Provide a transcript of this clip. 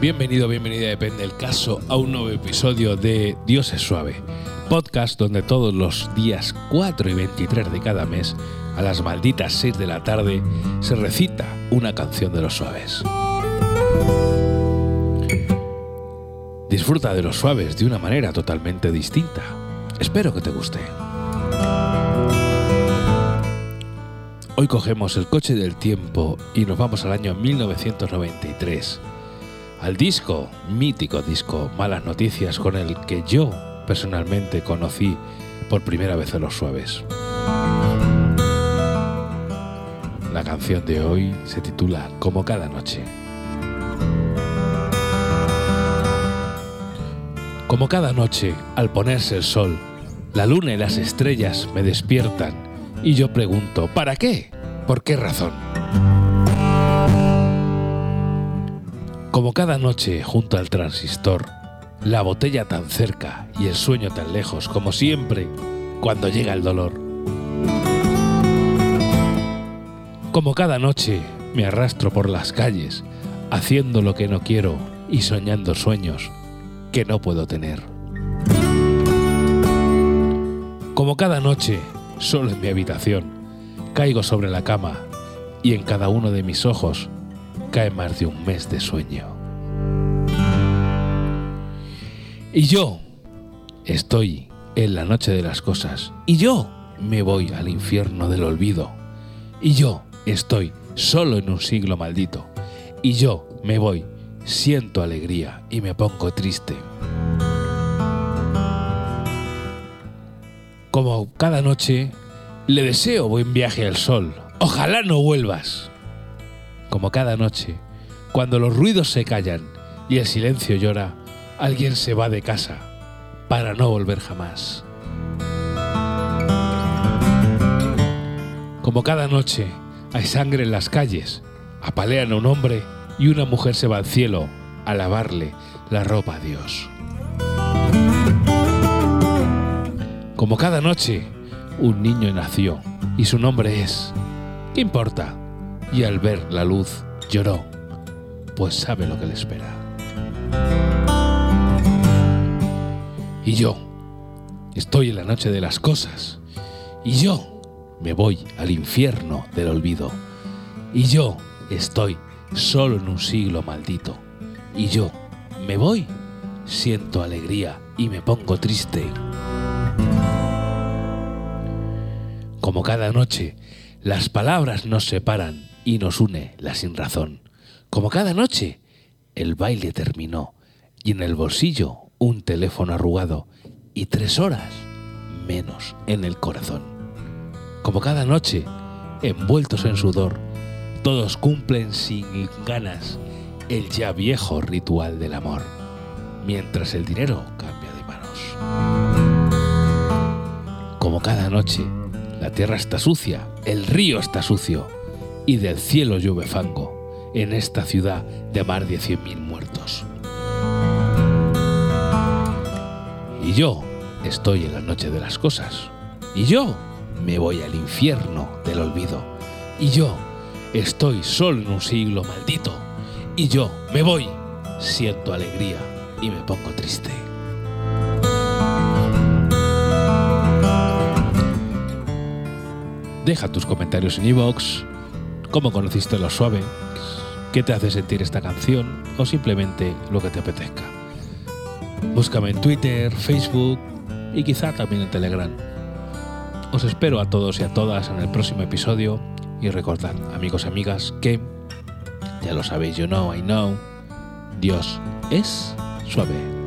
Bienvenido, bienvenida, depende del caso, a un nuevo episodio de Dios es suave, podcast donde todos los días 4 y 23 de cada mes, a las malditas 6 de la tarde, se recita una canción de los suaves. Disfruta de los suaves de una manera totalmente distinta. Espero que te guste. Hoy cogemos el coche del tiempo y nos vamos al año 1993, al disco, mítico disco Malas Noticias, con el que yo personalmente conocí por primera vez a los suaves. La canción de hoy se titula Como cada noche. Como cada noche, al ponerse el sol, la luna y las estrellas me despiertan y yo pregunto, ¿para qué? ¿Por qué razón? Como cada noche junto al transistor, la botella tan cerca y el sueño tan lejos como siempre cuando llega el dolor. Como cada noche me arrastro por las calles, haciendo lo que no quiero y soñando sueños que no puedo tener. Como cada noche, solo en mi habitación, caigo sobre la cama y en cada uno de mis ojos cae más de un mes de sueño. Y yo estoy en la noche de las cosas y yo me voy al infierno del olvido y yo estoy solo en un siglo maldito y yo me voy siento alegría y me pongo triste. Como cada noche, le deseo buen viaje al sol. Ojalá no vuelvas. Como cada noche, cuando los ruidos se callan y el silencio llora, alguien se va de casa para no volver jamás. Como cada noche, hay sangre en las calles, apalean a un hombre y una mujer se va al cielo a lavarle la ropa a Dios. Como cada noche, un niño nació y su nombre es, ¿qué importa? Y al ver la luz lloró, pues sabe lo que le espera. Y yo, estoy en la noche de las cosas, y yo me voy al infierno del olvido, y yo estoy solo en un siglo maldito. Y yo me voy, siento alegría y me pongo triste. Como cada noche, las palabras nos separan y nos une la sin razón. Como cada noche, el baile terminó y en el bolsillo un teléfono arrugado y tres horas menos en el corazón. Como cada noche, envueltos en sudor, todos cumplen sin ganas el ya viejo ritual del amor, mientras el dinero cambia de manos. Como cada noche, la tierra está sucia, el río está sucio, y del cielo llueve fango en esta ciudad de más de cien mil muertos. Y yo estoy en la noche de las cosas, y yo me voy al infierno del olvido, y yo Estoy solo en un siglo maldito y yo me voy, siento alegría y me pongo triste. Deja tus comentarios en iVoox, cómo conociste lo suave, qué te hace sentir esta canción o simplemente lo que te apetezca. Búscame en Twitter, Facebook y quizá también en Telegram. Os espero a todos y a todas en el próximo episodio y recordad, amigos y amigas, que ya lo sabéis, you know, I know, Dios es suave.